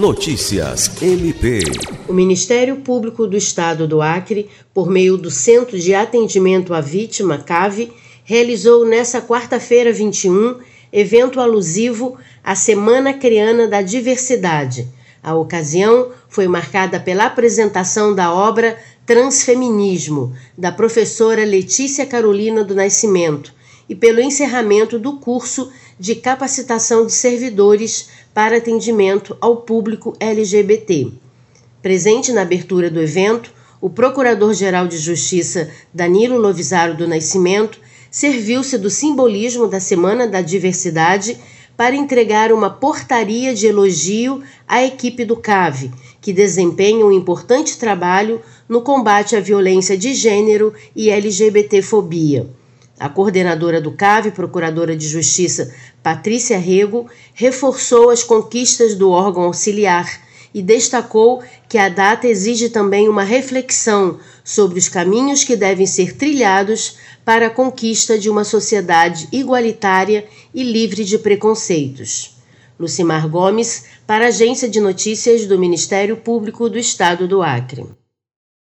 Notícias MP. O Ministério Público do Estado do Acre, por meio do Centro de Atendimento à Vítima, CAVE, realizou nesta quarta-feira 21 evento alusivo à Semana Criana da Diversidade. A ocasião foi marcada pela apresentação da obra Transfeminismo, da professora Letícia Carolina do Nascimento, e pelo encerramento do curso de capacitação de servidores para atendimento ao público LGBT. Presente na abertura do evento, o Procurador-Geral de Justiça Danilo Lovisaro do Nascimento serviu-se do simbolismo da Semana da Diversidade para entregar uma portaria de elogio à equipe do CAVE, que desempenha um importante trabalho no combate à violência de gênero e LGBTfobia. A coordenadora do CAV, Procuradora de Justiça Patrícia Rego, reforçou as conquistas do órgão auxiliar e destacou que a data exige também uma reflexão sobre os caminhos que devem ser trilhados para a conquista de uma sociedade igualitária e livre de preconceitos. Lucimar Gomes, para a Agência de Notícias do Ministério Público do Estado do Acre.